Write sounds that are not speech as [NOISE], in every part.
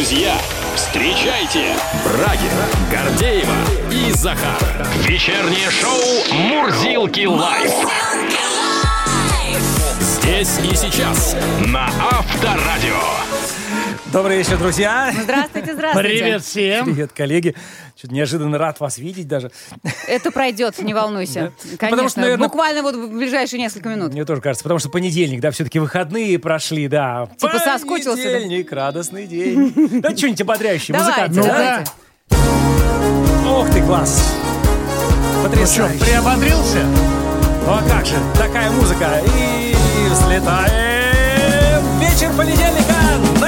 Друзья, встречайте Брагина, Гордеева и Захар. Вечернее шоу «Мурзилки лайф». Здесь и сейчас на Авторадио. Добрый вечер, друзья. Здравствуйте, здравствуйте. Привет всем. Привет, коллеги. Чуть неожиданно рад вас видеть даже. Это пройдет, не волнуйся. Конечно, Потому что, наверное- буквально вот в ближайшие несколько минут. Мне тоже кажется, потому что понедельник, да, все-таки выходные прошли, да. Типа соскучился, да? Понедельник, радостный день. Да, что-нибудь ободряющее, музыканты, давайте. да? Ох ты, класс. Ну что, Потрясающе. приободрился? Ну а как же, такая музыка. И взлетаем. Вечер понедельника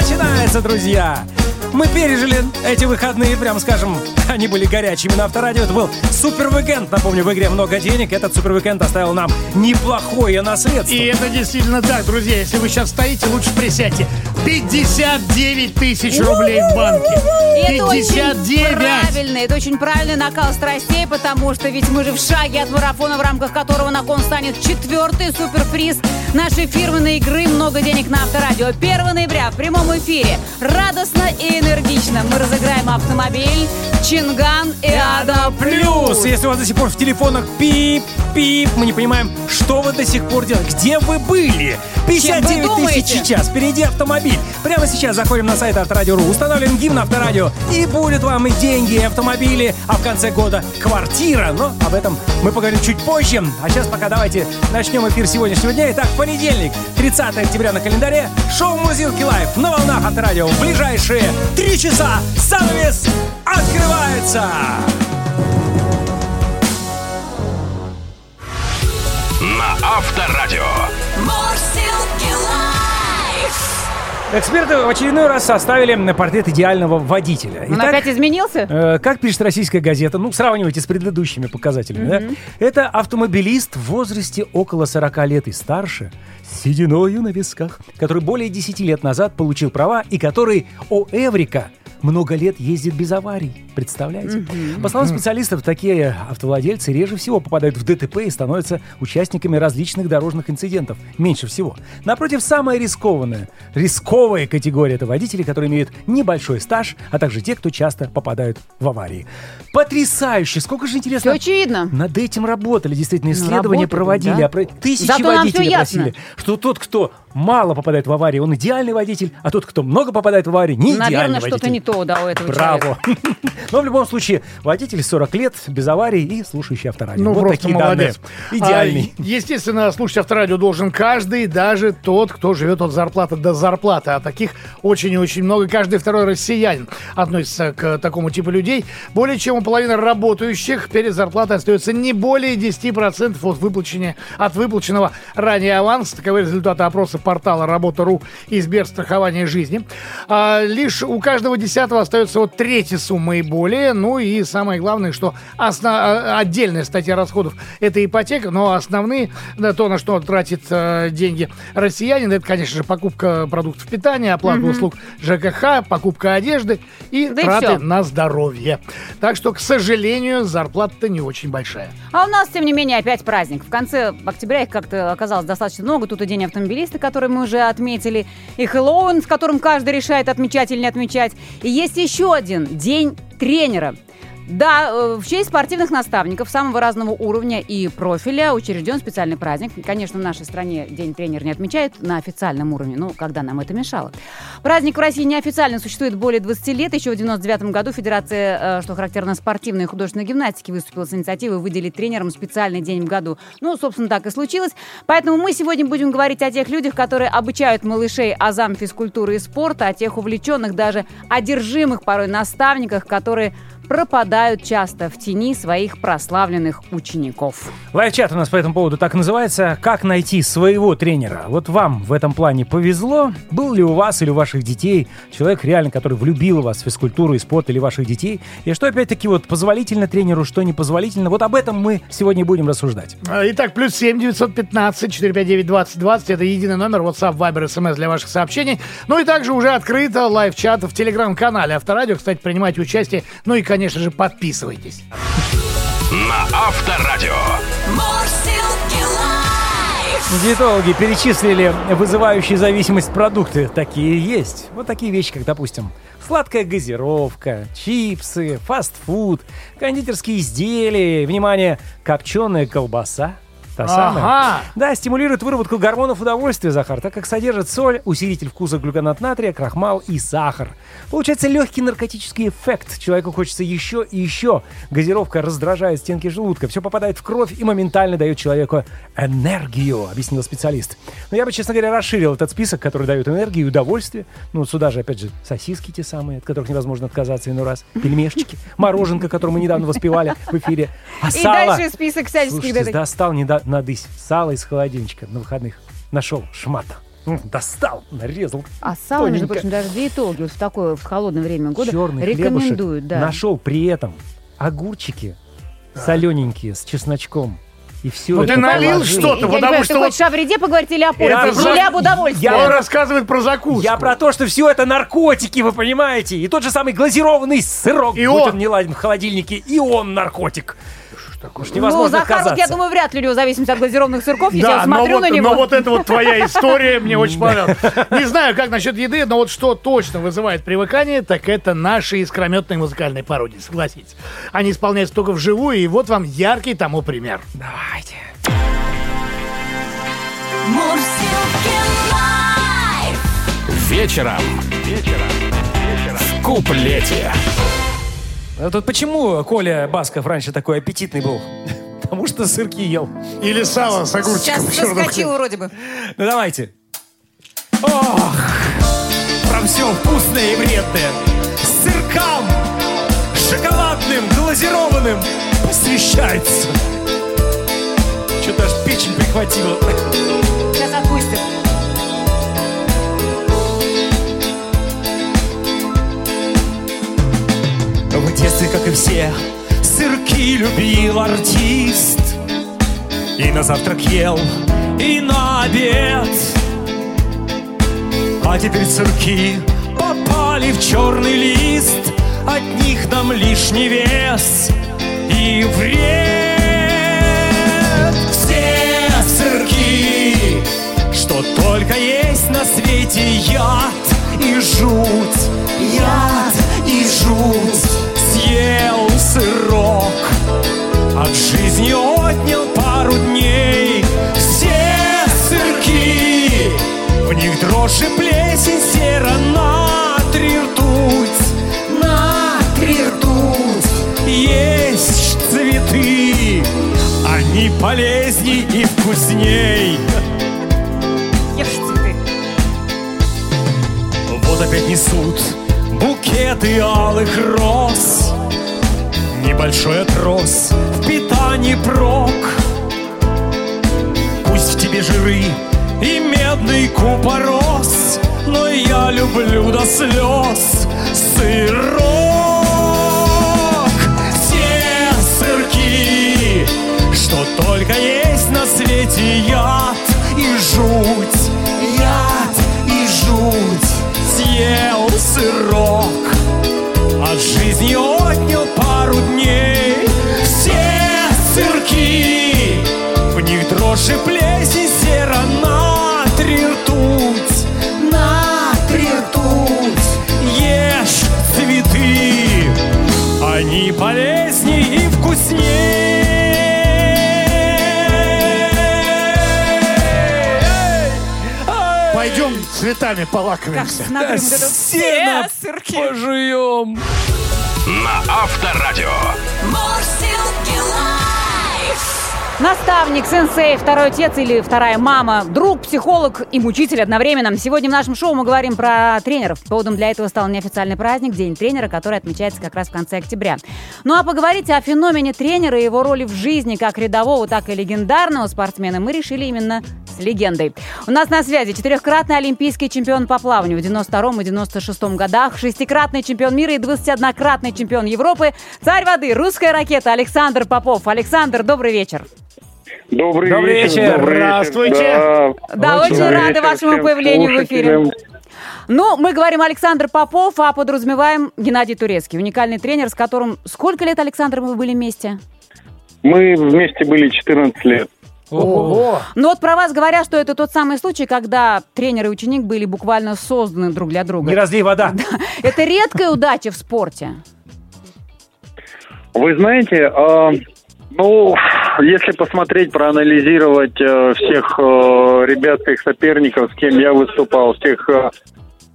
начинается, друзья. Мы пережили эти выходные, прям скажем, они были горячими на авторадио. Это был супер уикенд. Напомню, в игре много денег. Этот супер уикенд оставил нам неплохое наследство. И это действительно так, друзья. Если вы сейчас стоите, лучше присядьте. 59 тысяч рублей в банке. И это очень 59. правильно, это очень правильный накал страстей, потому что ведь мы же в шаге от марафона, в рамках которого на кон станет четвертый суперприз нашей фирменной игры «Много денег на Авторадио». 1 ноября в прямом эфире радостно и энергично мы разыграем автомобиль Чинган и Ада Плюс, если у вас до сих пор в телефонах пип-пип, мы не понимаем, что вы до сих пор делаете. Где вы были? 59 думаете? тысяч сейчас, впереди автомобиль. Прямо сейчас заходим на сайт Авторадио.ру, устанавливаем гимн Авторадио, и будет вам и деньги, и автомобили, а в конце года квартира. Но об этом мы поговорим чуть позже. А сейчас пока давайте начнем эфир сегодняшнего дня. Итак, понедельник, 30 октября на календаре, шоу «Мурзилки Live» на волнах Авторадио. В ближайшие три часа занавес открывается. На Авторадио. Эксперты в очередной раз составили портрет идеального водителя. Он Итак, опять изменился? э, как пишет российская газета, ну, сравнивайте с предыдущими показателями, да? Это автомобилист в возрасте около 40 лет и старше, сединою на висках, который более 10 лет назад получил права и который, о Эврика, много лет ездит без аварий. Представляете? По словам специалистов, такие автовладельцы реже всего попадают в ДТП и становятся участниками различных дорожных инцидентов. Меньше всего. Напротив, самая рискованная, рисковая категория – это водители, которые имеют небольшой стаж, а также те, кто часто попадают в аварии. Потрясающе! Сколько же интересно... Все очевидно. Над этим работали, действительно, исследования работали, проводили, да. опро- тысячи Зато водителей просили, что тот, кто мало попадает в аварии, он идеальный водитель, а тот, кто много попадает в аварии, не идеальный Наверное, водитель. что-то не то, да, у этого человека. Браво! [LAUGHS] Но в любом случае, водитель 40 лет, без аварий и слушающий авторадио. Ну, вот просто такие молодец. данные. Идеальный. А, естественно, слушать авторадио должен каждый, даже тот, кто живет от зарплаты до зарплаты. А таких очень и очень много. Каждый второй россиянин относится к такому типу людей. Более чем у половины работающих перед зарплатой остается не более 10% от, выплачения, от выплаченного ранее аванса. Таковы результаты опроса портала Работа.ру и Сберстрахования жизни. А, лишь у каждого десятого остается вот третья сумма и более. Ну и самое главное, что осно- а, отдельная статья расходов – это ипотека, но основные, да, то, на что тратит э, деньги россиянин, это, конечно же, покупка продуктов питания, оплата услуг ЖКХ, покупка одежды и Да и траты всё. на здоровье. Так что, к сожалению, зарплата-то не очень большая. А у нас, тем не менее, опять праздник. В конце октября их как-то оказалось достаточно много. Тут и День автомобилиста, который мы уже отметили, и Хэллоуин, с которым каждый решает, отмечать или не отмечать. И есть еще один День тренера. Да, э, в честь спортивных наставников самого разного уровня и профиля учрежден специальный праздник. Конечно, в нашей стране День тренера не отмечают на официальном уровне, ну, когда нам это мешало. Праздник в России неофициально существует более 20 лет. Еще в 99 году Федерация, э, что характерно, спортивной и художественной гимнастики выступила с инициативой выделить тренерам специальный день в году. Ну, собственно, так и случилось. Поэтому мы сегодня будем говорить о тех людях, которые обучают малышей азам физкультуры и спорта, о тех увлеченных, даже одержимых порой наставниках, которые пропадают часто в тени своих прославленных учеников. Лайв-чат у нас по этому поводу так называется «Как найти своего тренера?». Вот вам в этом плане повезло? Был ли у вас или у ваших детей человек реально, который влюбил вас в физкультуру и спорт или ваших детей? И что опять-таки вот позволительно тренеру, что непозволительно? Вот об этом мы сегодня будем рассуждать. А, Итак, плюс 7 915 459 2020. Это единый номер WhatsApp, Viber, SMS для ваших сообщений. Ну и также уже открыто лайв-чат в телеграм-канале Авторадио. Кстати, принимайте участие. Ну и, конечно же, подписывайтесь. На Авторадио. Диетологи перечислили вызывающие зависимость продукты. Такие есть. Вот такие вещи, как, допустим, Сладкая газировка, чипсы, фастфуд, кондитерские изделия, внимание, копченая колбаса, Та самая. Ага. Да, стимулирует выработку гормонов удовольствия, Захар, так как содержит соль, усилитель вкуса глюконат натрия, крахмал и сахар. Получается легкий наркотический эффект. Человеку хочется еще и еще. Газировка раздражает стенки желудка, все попадает в кровь и моментально дает человеку энергию, объяснил специалист. Но я бы, честно говоря, расширил этот список, который дает энергию и удовольствие. Ну, сюда же, опять же, сосиски те самые, от которых невозможно отказаться иной раз, пельмешечки, мороженка, которую мы недавно воспевали в эфире. А И сало... дальше список всяческих Слушайте, достал не до- надысь сало из холодильничка на выходных. Нашел шмата. Достал, нарезал. А сало, между прочим, даже диетологи вот в такое в холодное время года Черный рекомендуют. Да. Нашел при этом огурчики солененькие с чесночком. И все Ну это ты налил положил. что-то, Я потому понимаю, что ты вот хочешь о вреде поговорить или о пользе? Это Или за- об удовольствии? Я- он рассказывает про закуску. Я про то, что все это наркотики, вы понимаете? И тот же самый глазированный сырок, И будь он. он не ладен в холодильнике, и он наркотик. Уж Ну, невозможно Захар, вот я думаю, вряд ли у него зависимость от глазированных сырков. Если я Да, но смотрю вот, на него. но вот это вот твоя история мне очень понравилась. Не знаю, как насчет еды, но вот что точно вызывает привыкание, так это наши искрометные музыкальные пародии, согласитесь. Они исполняются только вживую, и вот вам яркий тому пример. Давайте. Live. Вечером. Вечером. В куплете. А тут почему Коля Басков раньше такой аппетитный был? [LAUGHS] Потому что сырки ел. Или сало с огурчиком. Сейчас соскочил вроде бы. Ну давайте. Ох, про все вкусное и вредное. С сыркам, шоколадным, глазированным посвящается. Что-то аж печень прихватила. Детстве, как и все, сырки любил артист. И на завтрак ел, и на обед. А теперь сырки попали в черный лист. От них нам лишний вес и вред. Все сырки, что только есть на свете яд и жуть, яд и жуть. Съел сырок, от жизни отнял пару дней. Все сырки, в них дрожь и плесень, сера, натрий, ртуть, натрий, ртуть. Есть цветы, они полезней и вкусней. Ешь цветы. Вот опять несут букеты алых роз Небольшой отрос в питании прок. Пусть в тебе жиры и медный купорос Но я люблю до слез сырок. Все сырки, что только есть на свете яд и жуть Яд и жуть Съел сырок. От жизни отнял пару дней Все сырки В них дрожь и плесень Сера, натрий, ртуть Натрий, ртуть Ешь цветы Они полезней и вкуснее Пойдем цветами полакомимся. Смотри, вот это все сырки. пожуем. На Авторадио. Наставник, сенсей, второй отец или вторая мама, друг, психолог и мучитель одновременно. Сегодня в нашем шоу мы говорим про тренеров. Поводом для этого стал неофициальный праздник, День тренера, который отмечается как раз в конце октября. Ну а поговорить о феномене тренера и его роли в жизни как рядового, так и легендарного спортсмена мы решили именно с легендой. У нас на связи четырехкратный олимпийский чемпион по плаванию в 92 и 96 годах, шестикратный чемпион мира и 21-кратный чемпион Европы, царь воды, русская ракета Александр Попов. Александр, добрый вечер. Добрый, Добрый вечер. Добрый Здравствуйте. Да. Да, Очень очень Добрый рады вечер вашему появлению в эфире. слушателям. Ну, мы говорим Александр Попов, а подразумеваем Геннадий Турецкий, уникальный тренер, с которым... Сколько лет, Александр, вы были вместе? Мы вместе были 14 лет. Ого! Но вот про вас говорят, что это тот самый случай, когда тренер и ученик были буквально созданы друг для друга. Не разлей вода. Это редкая удача в спорте. Вы знаете, а, ну, если посмотреть, проанализировать э, всех э, ребят, всех соперников, с кем я выступал, всех э,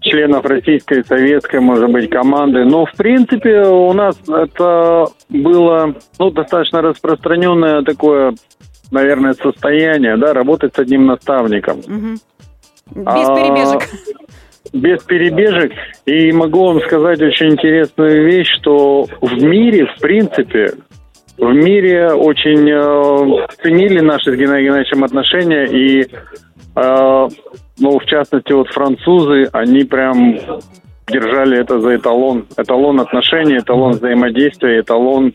членов российской, советской, может быть, команды, но, в принципе, у нас это было, ну, достаточно распространенное такое, наверное, состояние, да, работать с одним наставником. Мгм. Без А, перебежек. без перебежек. И могу вам сказать очень интересную вещь, что в мире, в принципе, в мире очень э, ценили наши с Геннадием Геннадьевичем отношения. И, э, ну, в частности, вот французы, они прям держали это за эталон. Эталон отношений, эталон взаимодействия, эталон,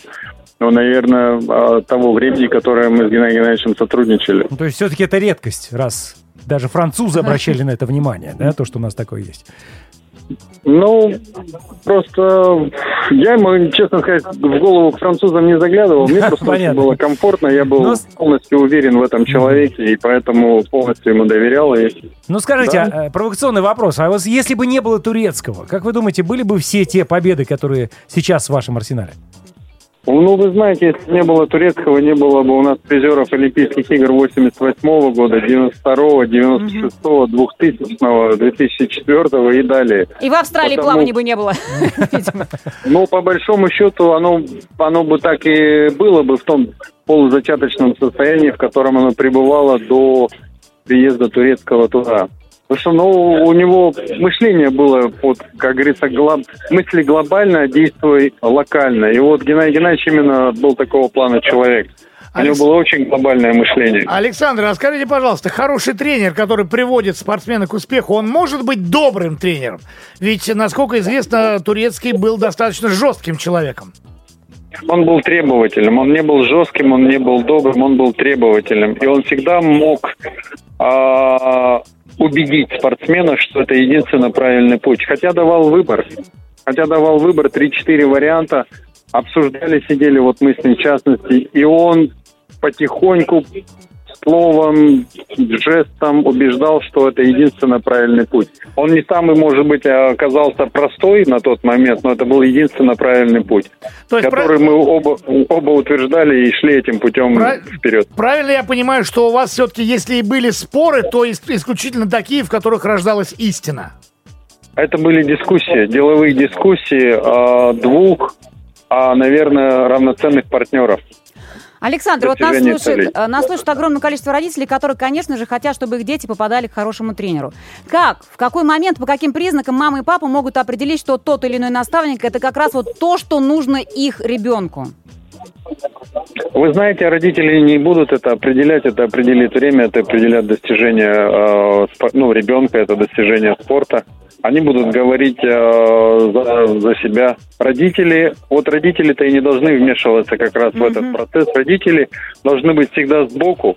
ну, наверное, э, того времени, которое мы с Геннадием Геннадьевичем сотрудничали. Ну, То есть все-таки это редкость, раз даже французы обращали на это внимание, да, то, что у нас такое есть. Ну, просто я ему, честно сказать, в голову к французам не заглядывал. Мне просто Понятно. было комфортно, я был с- полностью уверен в этом человеке, и поэтому полностью ему доверял. И... Ну, скажите, а, э, провокационный вопрос. А вот если бы не было турецкого, как вы думаете, были бы все те победы, которые сейчас в вашем арсенале? Ну, вы знаете, если не было турецкого, не было бы у нас призеров Олимпийских игр 88 года, 92 96 2000 2004 и далее. И в Австралии Потому- плавания бы не было. [LAUGHS] Ну, по большому счету, оно, оно бы так и было бы в том полузачаточном состоянии, в котором оно пребывало до приезда турецкого туда. Потому что, ну, у него мышление было, вот, как говорится, глоб... мысли глобально, действуй локально. И вот Геннадий Геннадьевич именно был такого плана человек. У него Алекс- было очень глобальное мышление. Александр, а скажите, пожалуйста, хороший тренер, который приводит спортсмена к успеху, он может быть добрым тренером? Ведь, насколько известно, Турецкий был достаточно жестким человеком. Он был требовательным, он не был жестким, он не был добрым, он был требовательным. И он всегда мог а, убедить спортсмена, что это единственно правильный путь. Хотя давал выбор. Хотя давал выбор, 3-4 варианта. Обсуждали, сидели, вот мы с ним в частности. И он потихоньку словом, жестом убеждал, что это единственно правильный путь. Он не самый, может быть, оказался простой на тот момент, но это был единственно правильный путь То есть, который мы оба, оба утверждали и шли этим путем Прав- вперед. правильно я понимаю, что у вас все-таки, если и были споры, то ис- исключительно такие, в которых рождалась истина? Это были дискуссии, деловые дискуссии а, двух, а, наверное, равноценных партнеров. Александр, вот нас слушает, э, нас слушает огромное количество родителей, которые, конечно же, хотят, чтобы их дети попадали к хорошему тренеру. Как, в какой момент, по каким признакам мама и папа могут определить, что тот или иной наставник это как раз вот то, что нужно их ребенку? Вы знаете, родители не будут это определять, это определит время, это определят достижения э, ну, ребенка, это достижение спорта. Они будут говорить э, за, за себя. Родители, вот родители-то и не должны вмешиваться как раз в этот процесс. Родители должны быть всегда сбоку,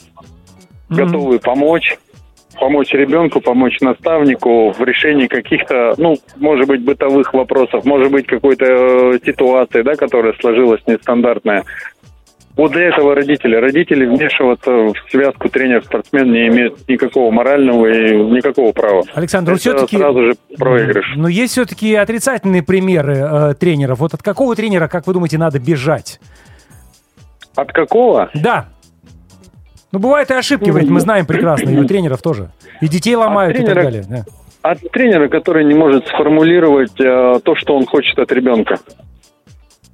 готовы помочь, помочь ребенку, помочь наставнику в решении каких-то, ну, может быть, бытовых вопросов, может быть, какой-то э, ситуации, да, которая сложилась нестандартная. Вот для этого родители. Родители вмешиваться в связку тренер-спортсмен не имеют никакого морального и никакого права. Александр, Это все-таки... сразу же проигрыш. Но есть все-таки отрицательные примеры э, тренеров. Вот от какого тренера, как вы думаете, надо бежать? От какого? Да. Ну, бывают и ошибки, ведь мы знаем прекрасно, и у тренеров тоже. И детей ломают и так тренера- далее. да. От тренера, который не может сформулировать э, то, что он хочет от ребенка.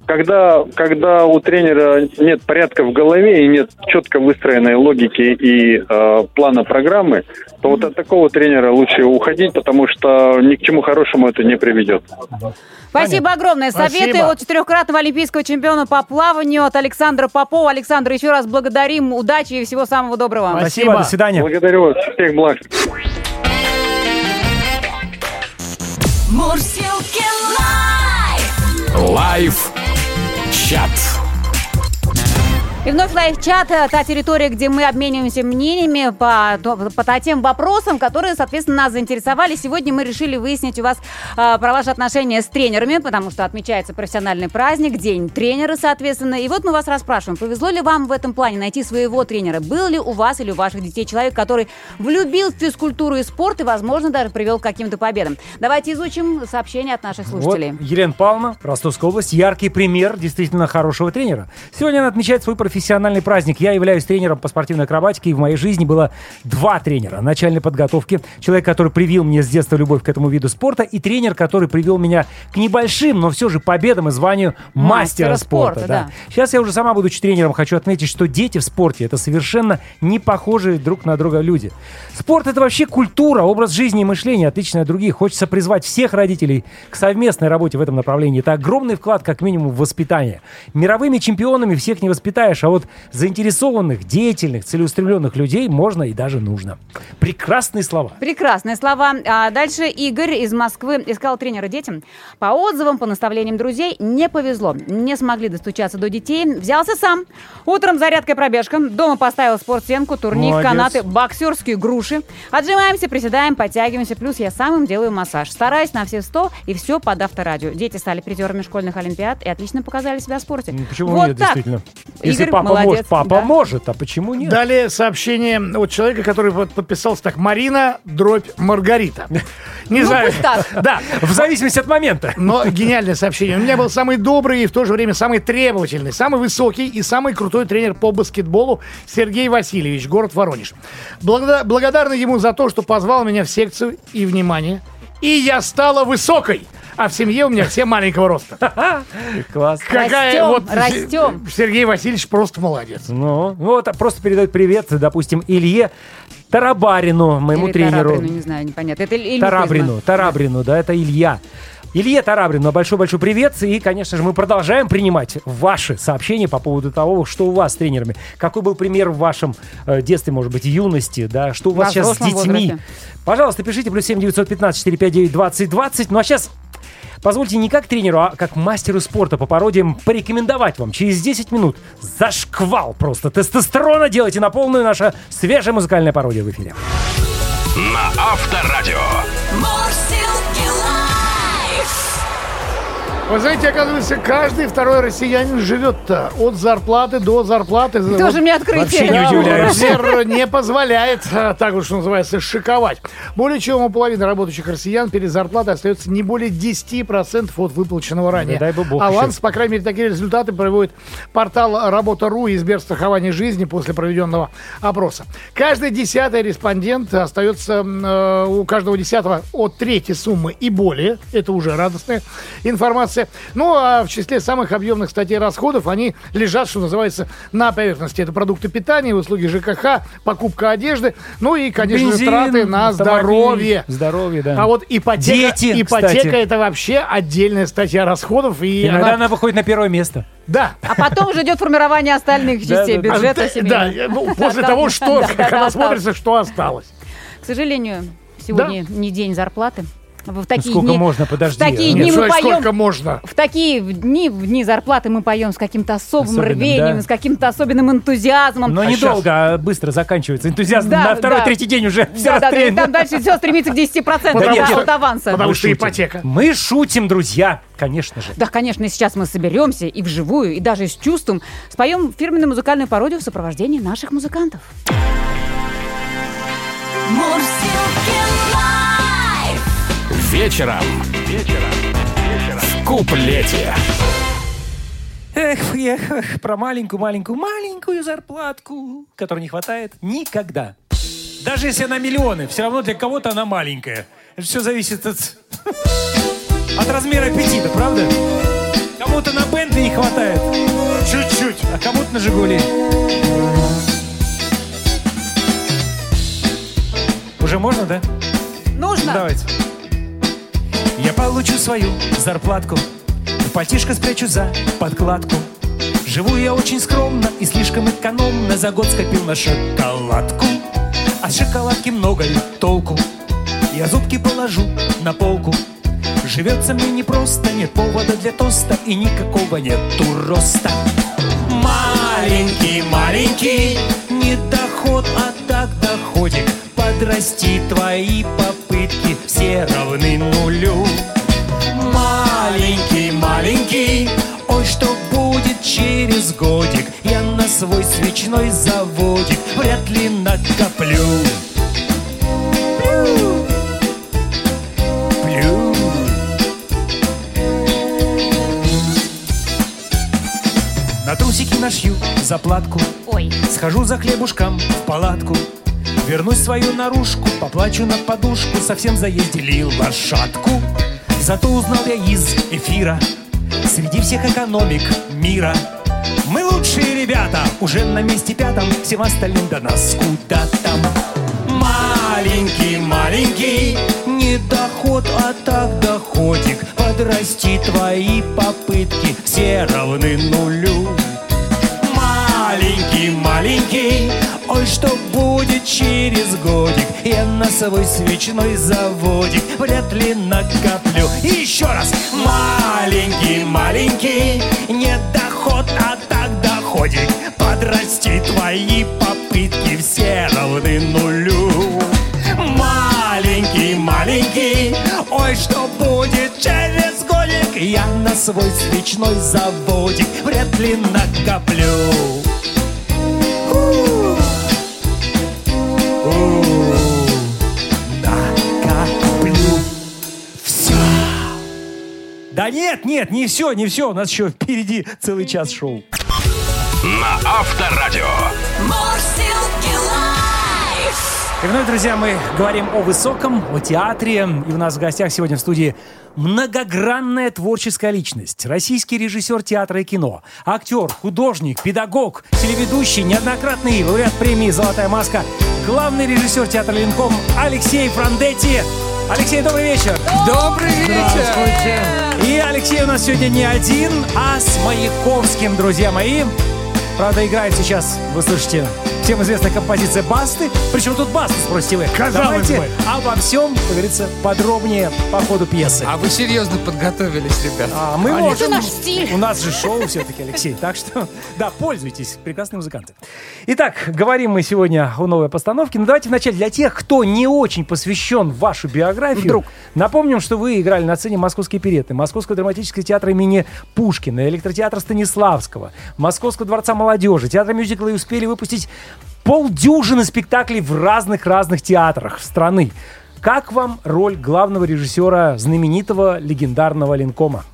Когда, когда у тренера нет порядка в голове и нет четко выстроенной логики и э, плана программы, то вот от такого тренера лучше уходить, потому что ни к чему хорошему это не приведет. Спасибо огромное. Советы Спасибо. от четырехкратного олимпийского чемпиона по плаванию от Александра Попова. Александр, еще раз благодарим. Удачи и всего самого доброго. Спасибо, Спасибо. до свидания. Благодарю вас, всех благ. Мурзилки Live. Live чат. И вновь live-чат, э, та территория, где мы обмениваемся мнениями по, то- по тем вопросам, которые, соответственно, нас заинтересовали. Сегодня мы решили выяснить у вас э, про ваши отношения с тренерами, потому что отмечается профессиональный праздник, день тренера, соответственно. И вот мы вас расспрашиваем, повезло ли вам в этом плане найти своего тренера? Был ли у вас или у ваших детей человек, который влюбил в физкультуру и спорт и, возможно, даже привел к каким-то победам? Давайте изучим сообщения от наших слушателей. Вот Елена Павловна, Ростовская область, яркий пример действительно хорошего тренера. Сегодня она отмечает свой профессиональный праздник. Я являюсь тренером по спортивной акробатике, и в моей жизни было два тренера. Начальной подготовки, человек, который привил мне с детства любовь к этому виду спорта, и тренер, который привел меня к небольшим, но все же победам и званию мастера, Мастера спорта. спорта, да. да. Сейчас я уже сама, будучи тренером, хочу отметить, что дети в спорте — это совершенно не похожие друг на друга люди. Спорт — это вообще культура, образ жизни и мышления, отличный от других. Хочется призвать всех родителей к совместной работе в этом направлении. Это огромный вклад, как минимум, в воспитание. Мировыми чемпионами всех не воспитаешь, а вот заинтересованных, деятельных, целеустремленных людей можно и даже нужно. Прекрасные слова. Прекрасные слова. А дальше Игорь из Москвы искал тренера детям. По отзывам, по наставлениям друзей, не повезло. Не смогли достучаться до детей. Взялся сам. Утром зарядка и пробежка. Дома поставил спортсценку, турник, Молодец. канаты, боксерские груши. Отжимаемся, приседаем, подтягиваемся. Плюс я сам им делаю массаж. Стараюсь на все сто и все под авторадио. Дети стали призерами школьных олимпиад и отлично показали себя в спорте. Почему вот нет, так. действительно? Если Игорь, папа молодец, может, папа да. может, а почему нет? Далее сообщение от человека, который вот подписался так. Марина, дробь Маргарита. Не Ну, знаю. пусть так. Да, В зависимости от момента. но гениальное сообщение. У меня был самый добрый и в то же время самый требовательный, самый высокий и самый крутой тренер по баскетболу Сергей Васильевич, город Воронеж. Благода- благодарна ему за то, что позвал меня в секцию и, внимание, и я стала высокой. А в семье у меня все маленького роста. Класс. Какая вот растем. Сергей Васильевич просто молодец. Ну, ну вот просто передает привет, допустим, Илье Тарабарину, моему Или тренеру. Тарабрину, не знаю, непонятно. Это из Тарабрину. Тарабрину, да, это Илья. Илье Тарабрину большой-большой привет. И, конечно же, мы продолжаем принимать ваши сообщения по поводу того, что у вас с тренерами. Какой был пример в вашем э, детстве, может быть, юности, да, что у вас Во сейчас с детьми. возрасте. Пожалуйста, пишите, плюс 7 915 459 20 20. Ну а сейчас Позвольте не как тренеру, а как мастеру спорта по пародиям порекомендовать вам через 10 минут зашквал просто тестостерона. Делайте на полную наша свежая музыкальная пародия в эфире. На Авторадио. Вы знаете, оказывается, каждый второй россиянин живет-то от зарплаты до зарплаты. Тоже мне открытие. Вообще не удивляюсь. размер не позволяет, а, так уж что называется, шиковать. Более чем у половины работающих россиян перед зарплатой остается не более 10% от выплаченного ранее. Да дай бы бог Аванс, еще. по крайней мере, такие результаты проводит портал Работа.ру и Сберстрахование жизни после проведенного опроса. Каждый десятый респондент остается э, у каждого десятого от трети суммы и более. Это уже радостная информация. Ну, а в числе самых объемных статей расходов они лежат, что называется, на поверхности. Это продукты питания, услуги ЖКХ, покупка одежды, ну и, конечно, Бензин, траты на здоровье. Здоровье, да. А вот ипотека, Дети, ипотека кстати. это вообще отдельная статья расходов. И Иногда она- она выходит на первое место. Да. А потом уже идет формирование остальных частей да, да. бюджета А, семейного. да, ну, после того, что, да, да, когда да, смотрится, что осталось. К сожалению, сегодня не день зарплаты. В такие сколько дни, можно, подожди. В такие Нет, дни Нет, мы поем. сколько можно? В такие дни, в дни зарплаты мы поем с каким-то особым Особенным, рвением, да. с каким-то особенным энтузиазмом. Но А недолго, а быстро заканчивается. Энтузиазм Да, на второй, да. третий день уже все Да, да, да, расстреляно. там дальше все стремится к 10% Потому от, что- от аванса. потому что ипотека. Мы шутим, друзья, конечно же. Да, конечно, и сейчас мы соберемся и вживую, и даже с чувством споем фирменную музыкальную пародию в сопровождении наших музыкантов. Мурзилки лайф. Вечером. Вечером. В куплете. Эх, эх, эх, про маленькую-маленькую-маленькую зарплатку, которой не хватает никогда. Даже если она миллионы, все равно для кого-то она маленькая. Это все зависит от, от размера аппетита, правда? Кому-то на Бентли не хватает. Чуть-чуть. А кому-то на Жигули. Уже можно, да? Нужно? Давайте. Я получу свою зарплатку, пальтишко спрячу за подкладку. Живу я очень скромно и слишком экономно, за год скопил на шоколадку. С шоколадки много ли толку? Я зубки положу на полку. Живется мне непросто, нет повода для тоста и никакого нету роста. Маленький, маленький, не доход, а так доходик. Подрасти твои попытки, все равны нулю. Маленький, маленький, ой, что будет через годик? Я на свой свечной заводик вряд ли накоплю. Плю. Плю. На трусики нашью заплатку Ой. Схожу за хлебушком в палатку Вернусь свою наружку Поплачу на подушку Совсем заездили лошадку. Зато узнал я из эфира Среди всех экономик мира. Мы лучшие ребята Уже на месте пятом Всем остальным до нас куда там? Маленький, маленький Не доход, а так доходик. Подрасти твои попытки Все равны нулю. Маленький, маленький, ой, что будет через годик Я на свой свечной заводик. Вряд ли накоплю. Еще раз. Маленький, маленький, не доход, а так доходик. Подрасти твои попытки все равны нулю. Маленький, маленький, ой, что будет через годик. Я на свой свечной заводик вряд ли накоплю Да нет, нет, не все, не все У нас еще впереди целый час шоу На Авторадио. И вновь, друзья, мы говорим о высоком, о театре. И у нас в гостях сегодня в студии многогранная творческая личность. Российский режиссер театра и кино. Актер, художник, педагог, телеведущий, неоднократный лауреат премии «Золотая маска». Главный режиссер театра Ленком Алексей Франдетти. Алексей, добрый вечер. Добрый вечер! И Алексей у нас сегодня не один, а с Маяковским, друзья мои. Правда, играет сейчас, вы слышите, всем известная композиция Басты. Причем тут Баста, спросите вы. Казалось Давайте бы. обо всем, как говорится, подробнее по ходу пьесы. А вы серьезно подготовились, ребят? А мы Они- можем. наш стиль. У нас же шоу все-таки, Алексей. Так что, да, пользуйтесь, прекрасные музыканты. Итак, говорим мы сегодня о новой постановке. Но давайте вначале для тех, кто не очень посвящен в вашу биографию. Вдруг. Напомним, что вы играли на сцене Московские переты, Московского драматического театра имени Пушкина, электротеатра Станиславского, Московского дворца молодежи, театра мюзикла и успели выпустить полдюжины спектаклей в разных-разных театрах страны. Как вам роль главного режиссера знаменитого легендарного Ленкома?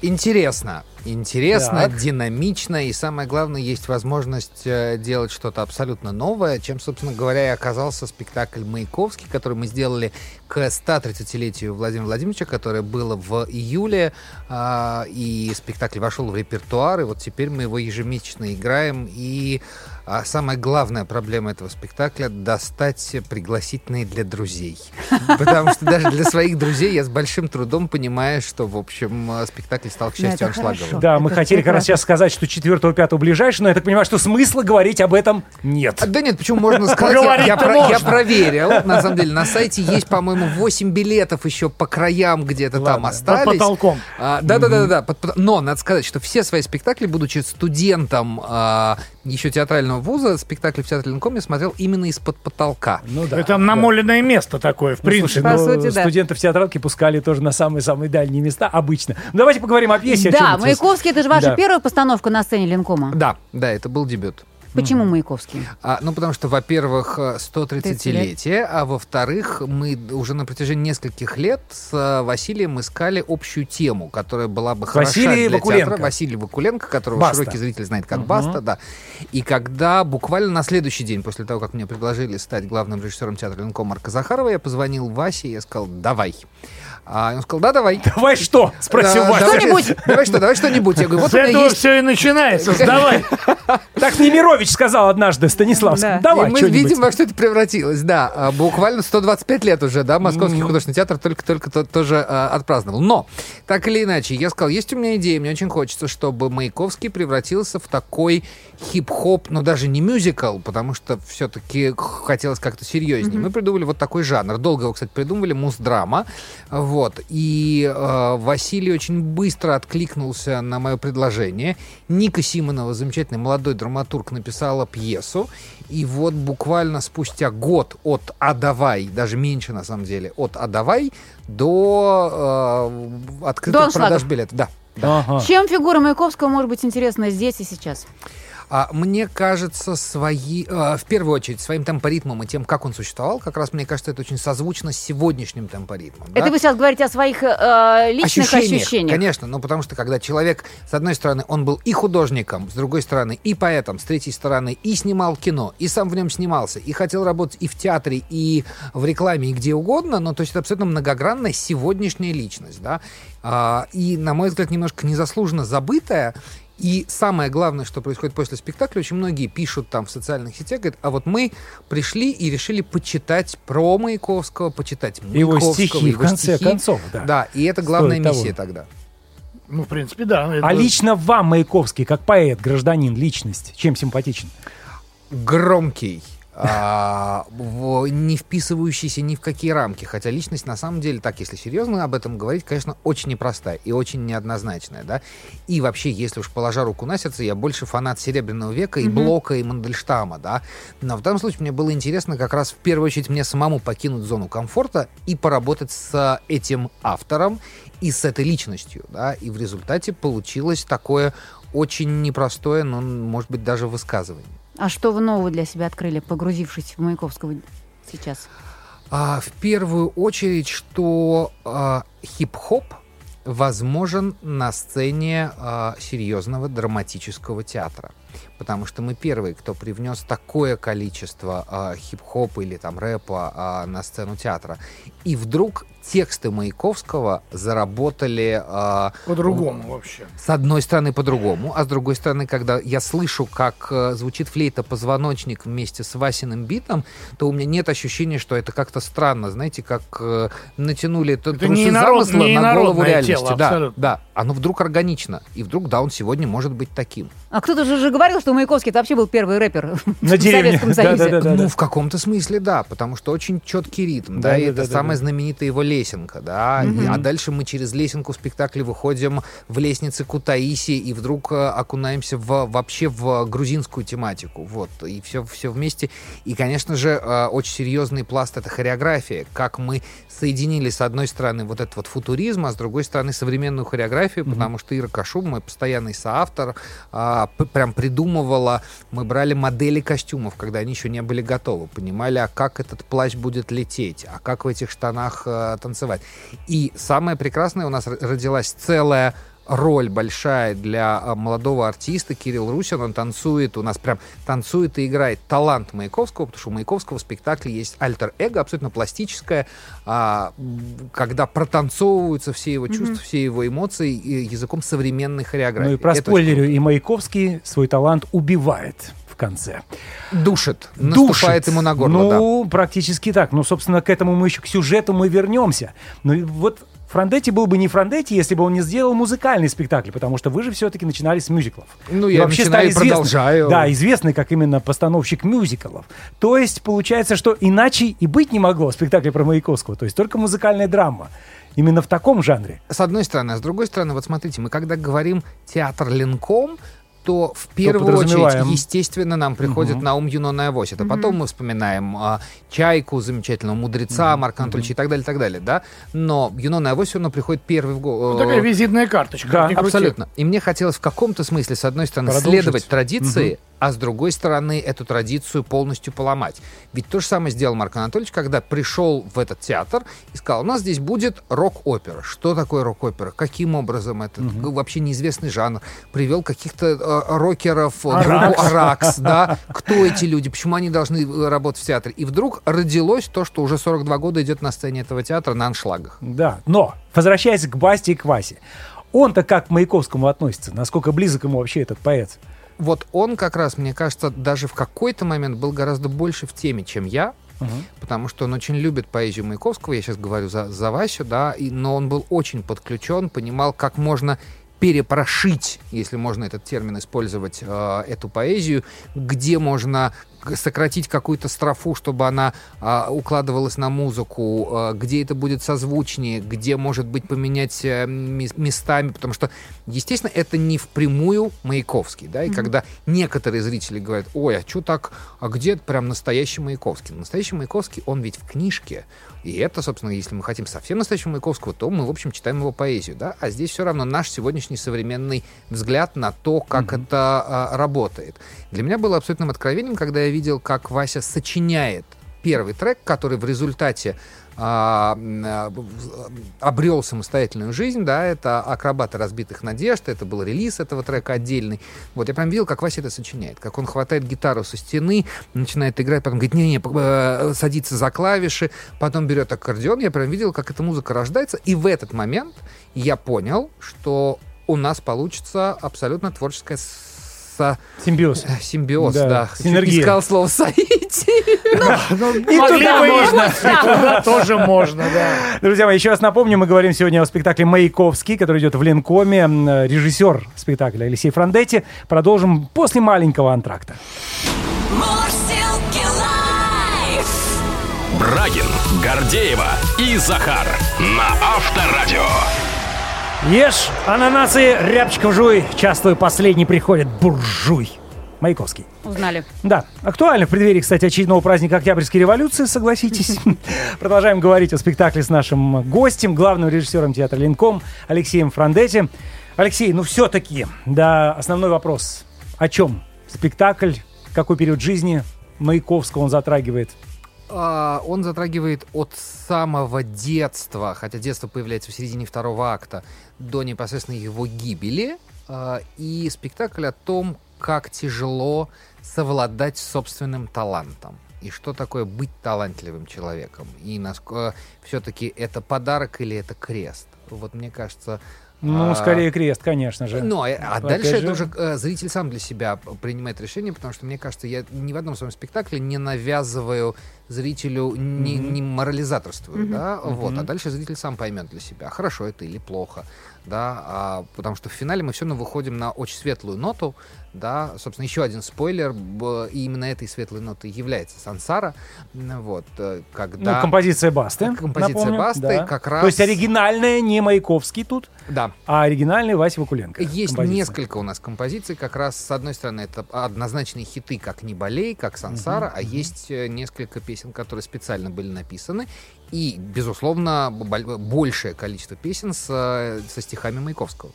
Интересно. Интересно, Так. динамично и самое главное, есть возможность э, делать что-то абсолютно новое, чем, собственно говоря, и оказался спектакль «Маяковский», который мы сделали к 130-летию Владимира Владимировича, которое было в июле, а, и спектакль вошел в репертуар, и вот теперь мы его ежемесячно играем, и а, самая главная проблема этого спектакля — достать пригласительные для друзей. [LAUGHS] Потому что даже для своих друзей я с большим трудом понимаю, что, в общем, спектакль стал, к счастью, аншлаговым. Да, мы хотели как раз сейчас сказать, что 4-5 ближайший, но я так понимаю, что смысла говорить об этом нет. А, Да нет, почему можно сказать? Я, про- проверил. На самом деле, на сайте есть, по-моему, 8 билетов еще по краям где-то там остались. под потолком. А, Да, да, Но надо сказать, что все свои спектакли, будучи студентом а, еще театрального вуза, спектакли в театре Ленком я смотрел именно из-под потолка. Ну да. Это намоленное место такое, в Ну, слушай, принципе. По ну, сути, да. студентов театралки пускали тоже на самые-самые дальние места обычно. Ну, давайте поговорим о пьесе. о Да, это. Маяковский, это же ваша Да. первая постановка на сцене Ленкома. Да, да, это был дебют. Почему Маяковский? А, ну, потому что, во-первых, э, 130-летие, а во-вторых, мы уже на протяжении нескольких лет с э, Василием искали общую тему, которая была бы хороша Василий для Вакуленко. театра. Василий Вакуленко, которого Баста. широкий зритель знает как Баста, да. И когда буквально на следующий день, после того, как мне предложили стать главным режиссером театра Ленком Марка Захарова, я позвонил Васе, и я сказал, давай. А он сказал, да, давай. Давай что? Спросил Да, Вася. давай, Что-нибудь. Давай что, давай что-нибудь. Я говорю, вот С этого есть все и начинается. [LAUGHS] Сдавай. Так Немирович сказал однажды Станиславский. Да. Давай, и мы видим, во что это превратилось, да. А, Буквально 125 лет уже, да, Московский художественный театр только-только то- тоже а, отпраздновал. Но, так или иначе, я сказал, есть у меня идея, мне очень хочется, чтобы Маяковский превратился в такой хип-хоп, но даже не мюзикл, потому что все-таки хотелось как-то серьезнее. Мы придумали вот такой жанр. Долго его, кстати, придумывали, муз-драма. Вот. И э, Василий очень быстро откликнулся на мое предложение. Ника Симонова, замечательный молодой драматург, написала пьесу. И вот буквально спустя год от «А давай», даже меньше на самом деле, от «А давай» до э, открытых До продаж билетов. Да. да. Ага. Чем фигура Маяковского может быть интересна здесь и сейчас? А, мне кажется, свои, э, в первую очередь, своим темпоритмом и тем, как он существовал, как раз, мне кажется, это очень созвучно с сегодняшним темпоритмом. да? Это вы сейчас говорите о своих э, личных ощущениях. Конечно, ну потому что когда человек, с одной стороны, он был и художником, с другой стороны, и поэтом, с третьей стороны, и снимал кино, и сам в нем снимался, и хотел работать и в театре, и в рекламе, и где угодно, ну то есть это абсолютно многогранная сегодняшняя личность, да, А, и, на мой взгляд, немножко незаслуженно забытая, и самое главное, что происходит после спектакля, очень многие пишут там в социальных сетях, говорят, а вот мы пришли и решили почитать про Маяковского, почитать Его Маяковского, стихи, в его конце стихи. концов, да. Да, и это главная Стоит того. миссия тогда. Ну, в принципе, да. А лично вам Маяковский, как поэт, гражданин, личность, чем симпатичен? Громкий, а, в- не вписывающийся ни в какие рамки. Хотя личность, на самом деле, так, если серьезно об этом говорить, конечно, очень непростая и очень неоднозначная, да. И вообще, если уж положа руку на сердце, я больше фанат Серебряного века и Блока, и Мандельштама, да. Но в данном случае мне было интересно как раз в первую очередь мне самому покинуть зону комфорта и поработать с этим автором и с этой личностью, да. И в результате получилось такое очень непростое, но, может быть, даже высказывание. А что вы нового для себя открыли, погрузившись в Маяковского сейчас? А, в первую очередь, что а, хип-хоп возможен на сцене а, серьезного драматического театра. Потому что мы первые, кто привнес такое количество а, хип-хопа или там рэпа а, на сцену театра. И вдруг тексты Маяковского заработали а, По-другому вообще. с одной стороны по-другому, а с другой стороны, когда я слышу, как э, звучит флейта позвоночник вместе с Васиным битом, то у меня нет ощущения, что это как-то странно, знаете, как э, натянули Это трусы не инород- замысла не на голову реальности. тело, да, абсолютно. да, оно вдруг органично, и вдруг, да, он сегодня может быть таким. А кто-то же уже говорил, что Маяковский это вообще был первый рэпер [LAUGHS] На в. Советском Союзе. Да-да-да. ну, в каком-то смысле, да, потому что очень четкий ритм, да, Да, и да, это да, да, самая да. знаменитая его лесенка, да, и- а дальше мы через лесенку в спектакле выходим в лестнице Кутаиси и вдруг э, окунаемся в, вообще в грузинскую тематику, вот, и все, все вместе. И, конечно же, э, очень серьезный пласт — это хореография, как мы соединили, с одной стороны, вот этот вот футуризм, а с другой стороны, современную хореографию, потому что Ира Кашуб, мой постоянный соавтор, а, прям придумывала, мы брали модели костюмов, когда они еще не были готовы, понимали, а как этот плащ будет лететь, а как в этих штанах э, танцевать. И самое прекрасное, у нас родилась целая роль большая для а, молодого артиста Кирилл Русин. Он танцует, у нас прям танцует и играет талант Маяковского, потому что у Маяковского в спектакле есть альтер-эго, абсолютно пластическое, а, когда протанцовываются все его чувства, все его эмоции языком современной хореографии. Ну и про спойлерю, и Маяковский свой талант убивает в конце. Душит, Душит. наступает ему на горло, да. Ну, практически так. Ну, собственно, к этому мы еще, к сюжету мы вернемся. Ну, и вот Франдетти был бы не Франдетти, если бы он не сделал музыкальный спектакль, потому что вы же все-таки начинали с мюзиклов. Ну, И я вообще начинаю стали и известны- продолжаю. Да, известный как именно постановщик мюзиклов. То есть, получается, что иначе и быть не могло спектакля про Маяковского. То есть, только музыкальная драма. Именно в таком жанре. С одной стороны, а с другой стороны, вот смотрите, мы когда говорим театр Ленком, то в первую очередь, естественно, нам приходит на ум Юнона Авось. Это потом мы вспоминаем а, Чайку, замечательного мудреца, Марка Анатольевича и так далее, и так далее, да? Но Юнона Авось все равно приходит первый в голову. Ну, такая визитная карточка. Да. Абсолютно. И мне хотелось в каком-то смысле, с одной стороны, Продолжить. следовать традиции, а с другой стороны, эту традицию полностью поломать. Ведь то же самое сделал Марк Анатольевич, когда пришел в этот театр и сказал, у нас здесь будет рок-опера. Что такое рок-опера? Каким образом это? Вообще неизвестный жанр. Привел каких-то э, рокеров, э, группу Аракс, да? Кто эти люди? Почему они должны э, работать в театре? И вдруг родилось то, что уже 42 года идет на сцене этого театра на аншлагах. Да, но, возвращаясь к Басте и к Васе, он-то как к Маяковскому относится? Насколько близок ему вообще этот поэт? Вот он как раз, мне кажется, даже в какой-то момент был гораздо больше в теме, чем я, потому что он очень любит поэзию Маяковского, я сейчас говорю за, за Васю, да, и, но он был очень подключен, понимал, как можно перепрошить, если можно этот термин использовать, э, эту поэзию, где можно сократить какую-то строфу, чтобы она а, укладывалась на музыку, а, где это будет созвучнее, где, может быть, поменять мес- местами, потому что, естественно, это не впрямую Маяковский, да, и когда некоторые зрители говорят, ой, а что так, а где прям настоящий Маяковский? Настоящий Маяковский, он ведь в книжке, и это, собственно, если мы хотим совсем настоящего Маяковского, то мы, в общем, читаем его поэзию, да, а здесь все равно наш сегодняшний современный взгляд на то, как это а, работает. Для меня было абсолютным откровением, когда я видел, как Вася сочиняет первый трек, который в результате а, а, обрел самостоятельную жизнь, да, это «Акробаты разбитых надежд», это был релиз этого трека отдельный. Вот я прям видел, как Вася это сочиняет, как он хватает гитару со стены, начинает играть, потом говорит, не-не, э, садится за клавиши, потом берет аккордеон, я прям видел, как эта музыка рождается, и в этот момент я понял, что у нас получится абсолютно творческая со- Симбиоз. э, симбиоз, Да, да. синергия. Искал слово «соитие». И туда бы и- можно. туда тоже можно, да. Друзья мои, еще раз напомню, мы говорим сегодня о спектакле «Маяковский», который идет в Ленкоме. М, Режиссер спектакля Алексей Франдетти. Продолжим после маленького антракта. Брагин, Гордеева и Захар на Авторадио. Ешь ананасы, рябчиков жуй. Час твой последний приходит, буржуй. Маяковский. Узнали. Да, актуально в преддверии, кстати, очередного праздника Октябрьской революции, согласитесь. [LAUGHS] Продолжаем говорить о спектакле с нашим гостем, главным режиссером театра Ленком Алексеем Франдетти. Алексей, ну все-таки, да, основной вопрос. О чем спектакль, какой период жизни Маяковского он затрагивает? А, Он затрагивает от самого детства, хотя детство появляется в середине второго акта, до непосредственно его гибели. А, И спектакль о том, как тяжело совладать с собственным талантом. И что такое быть талантливым человеком. И насколько все-таки это подарок или это крест. Вот мне кажется... Ну, а, скорее крест, конечно же. ну, а, а дальше же- это уже э, зритель сам для себя принимает решение, потому что, мне кажется, я ни в одном своем спектакле не навязываю зрителю, не, не морализаторствую, да, вот, а дальше зритель сам поймет для себя, хорошо это или плохо, да, а, потому что в финале мы все равно выходим на очень светлую ноту, да, собственно, еще один спойлер, и именно этой светлой нотой является Сансара, вот, э, когда... Ну, композиция Басты. Композиция напомню, Басты, да. как То есть раз- оригинальная не Маяковский тут, Да, а оригинальный Вася Вакуленко. Есть композиция. несколько у нас композиций, как раз с одной стороны это однозначные хиты, как «Не болей», как «Сансара», а есть э, несколько песен, которые специально были написаны, и, безусловно, боль- большее количество песен с, э, со стихами Маяковского.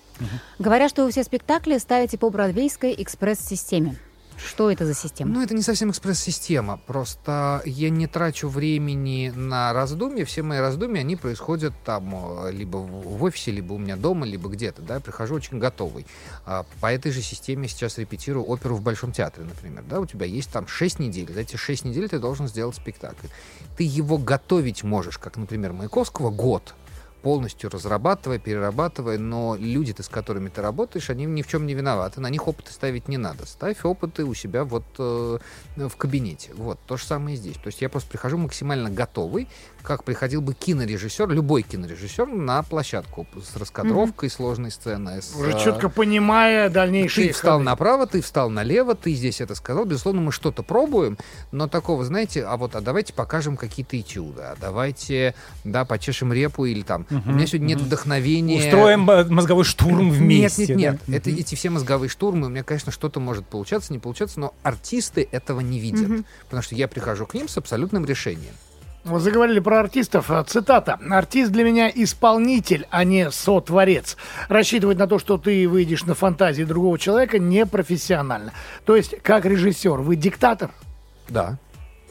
Говорят, что вы все спектакли ставите по бродвейской экспресс-системе. Что это за система? Ну, это не совсем экспресс-система, просто я не трачу времени на раздумья, все мои раздумья, они происходят там э, либо в офисе, либо у меня дома, либо где-то, да, я прихожу очень готовый. А, По этой же системе сейчас репетирую оперу в Большом театре, например, да, у тебя есть там 6 недель, за эти 6 недель ты должен сделать спектакль. Ты его готовить можешь, как, например, Маяковского, год, полностью разрабатывая, перерабатывая, но люди-то, с которыми ты работаешь, они ни в чем не виноваты, на них опыты ставить не надо. Ставь опыты у себя вот э, в кабинете. Вот, то же самое и здесь. То есть я просто прихожу максимально готовый, как приходил бы кинорежиссер, любой кинорежиссер на площадку с раскадровкой сложной сцены. с, Уже э, четко понимая дальнейшие ты встал ходы. направо, ты встал налево, ты здесь это сказал. Безусловно, мы что-то пробуем, но такого, знаете, а вот а давайте покажем какие-то этюды, а давайте, да, почешем репу или там. У меня сегодня нет вдохновения. Устроим э, мозговой штурм вместе. Нет, нет, да? нет. Это эти все мозговые штурмы. У меня, конечно, что-то может получаться, не получаться, но артисты этого не видят. Потому что я прихожу к ним с абсолютным решением. Вы заговорили про артистов. А, Цитата. «Артист для меня исполнитель, а не сотворец. Рассчитывать на то, что ты выйдешь на фантазии другого человека, непрофессионально. То есть, как режиссер, вы диктатор? Да.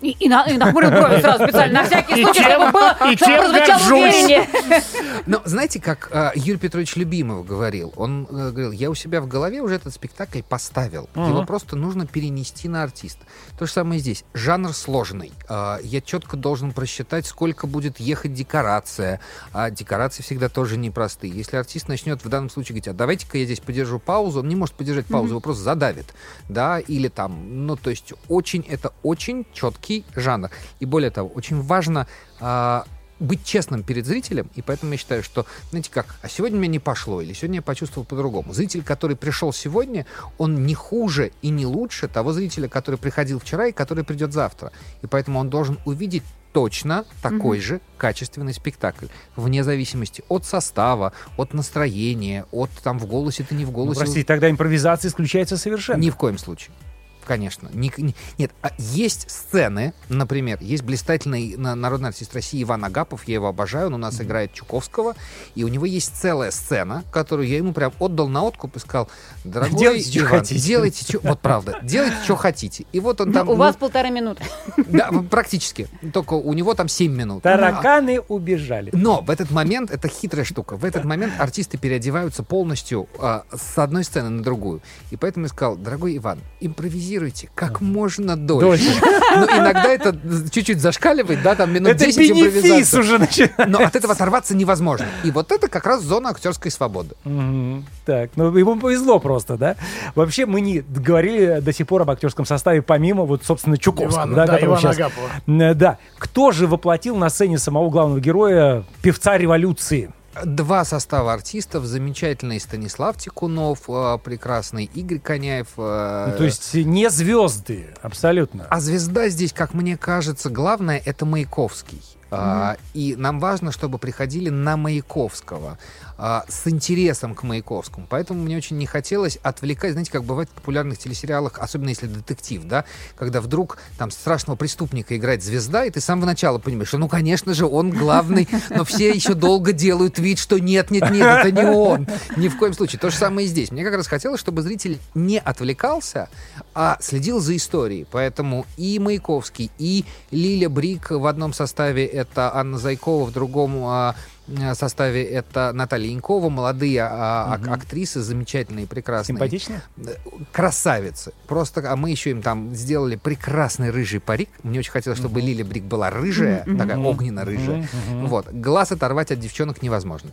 И, и, на, и нахмурил брови сразу специально, на всякий случай, чем- чтобы было, и чтобы прозвучало увереннее. Но знаете, как э, Юрий Петрович Любимов говорил? Он э, говорил, я у себя в голове уже этот спектакль поставил. Его просто нужно перенести на артиста. То же самое здесь. Жанр сложный. Э, я четко должен просчитать, сколько будет ехать декорация. А декорации всегда тоже непростые. Если артист начнет в данном случае говорить, а давайте-ка я здесь подержу паузу, он не может подержать паузу, его просто задавит. Да, или там, ну, то есть очень, это очень четкий жанр. И более того, очень важно а, быть честным перед зрителем, и поэтому я считаю, что, знаете как, а сегодня мне не пошло, или сегодня я почувствовал по-другому. Зритель, который пришел сегодня, он не хуже и не лучше того зрителя, который приходил вчера и который придет завтра. И поэтому он должен увидеть точно такой же качественный спектакль, вне зависимости от состава, от настроения, от там в голосе ты не в Ну, голосе. простите, тогда импровизация исключается совершенно. Ни в коем случае. Конечно. Ни- ни- нет, а есть сцены, например, есть блистательный на- народный артист России Иван Агапов, я его обожаю, он у нас играет Чуковского, и у него есть целая сцена, которую я ему прям отдал на откуп и сказал, дорогой Делайте, что Иван, хотите». делайте, что... Вот правда, делайте, что хотите. И вот он там... у ну, вас полторы минуты. да, практически. Только у него там 7 минут. Тараканы убежали. Но в этот момент, это хитрая штука, в этот момент артисты переодеваются полностью а, с одной сцены на другую. И поэтому я сказал, дорогой Иван, импровизируйте как можно дольше. Дольше. [LAUGHS] Но иногда это чуть-чуть зашкаливает, да, там минут Это 10 бенефис импровизации. уже начинается. Но от этого оторваться невозможно. И вот это как раз зона актерской свободы. Мгм. Так, ну ему повезло просто, да? Вообще мы не говорили до сих пор об актерском составе, помимо вот, собственно, Чуковского, Ивана, да, да, Ивана сейчас- Агапова. Да. Кто же воплотил на сцене самого главного героя, певца революции? Два состава артистов. Замечательный Станислав Тикунов, э, прекрасный Игорь Коняев. э, Ну, то есть не звезды, абсолютно. А звезда здесь, как мне кажется, главное это Маяковский. А, и нам важно, чтобы приходили на Маяковского а, с интересом к Маяковскому. Поэтому мне очень не хотелось отвлекать, знаете, как бывает в популярных телесериалах, особенно если детектив, да, когда вдруг там страшного преступника играет звезда, и ты с самого начала понимаешь, что, ну, конечно же, он главный, но все еще долго делают вид, что нет, нет, нет, это не он. Ни в коем случае. То же самое и здесь. Мне как раз хотелось, чтобы зритель не отвлекался, а следил за историей. Поэтому и Маяковский, и Лиля Брик в одном составе это Анна Зайкова, в другом а, составе это Наталья Янкова, молодые а, ак- актрисы, замечательные, прекрасные. Симпатично? Э, Красавицы. Просто, а мы еще им там сделали прекрасный рыжий парик. Мне очень хотелось, чтобы Лиля Брик была рыжая, такая огненно-рыжая. Вот. Глаз оторвать от девчонок невозможно.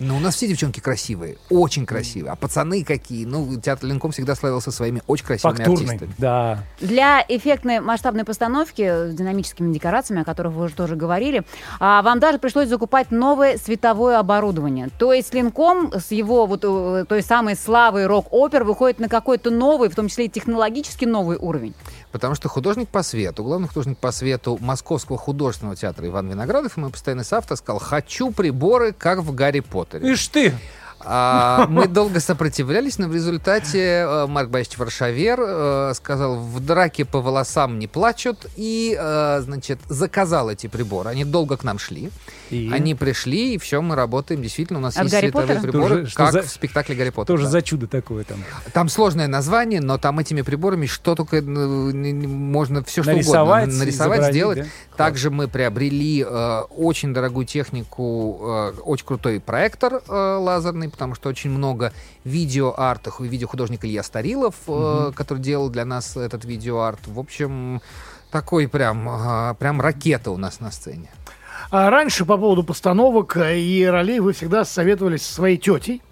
Но у нас все девчонки красивые, очень красивые. А пацаны какие? Ну, театр Ленком всегда славился своими очень красивыми Фактурный, артистами. да. Для эффектной масштабной постановки с динамическими декорациями, о которых вы уже тоже говорили, а, вам даже пришлось закупать новое световое оборудование. То есть Линком с его вот э, той самой славой рок-опер выходит на какой-то новый, в том числе и технологически новый уровень. Потому что художник по свету, главный художник по свету Московского художественного театра Иван Виноградов, и мой постоянный соавтор сказал, хочу приборы, как в Гарри Поттере. Ишь ты! А, [LAUGHS] мы долго сопротивлялись, но в результате э, Марк Борисович Варшавер э, сказал, в драке по волосам не плачут, и, э, значит, заказал эти приборы. Они долго к нам шли. И? Они пришли, и все, мы работаем. Действительно, у нас От есть Гарри световые Поттера? приборы, Тоже- как за- в спектакле Гарри Поттер. Тоже да. за чудо такое там. Там сложное название, но там этими приборами что только можно все что Нарисовать, угодно нарисовать, сделать. да? Также мы приобрели э, очень дорогую технику, э, очень крутой проектор э, лазерный, потому что очень много видеоартов, видеохудожник Илья Старилов, э, который делал для нас этот видеоарт. В общем, такой прям, э, прям ракета у нас на сцене. А раньше по поводу постановок и ролей вы всегда советовались со своей тетей,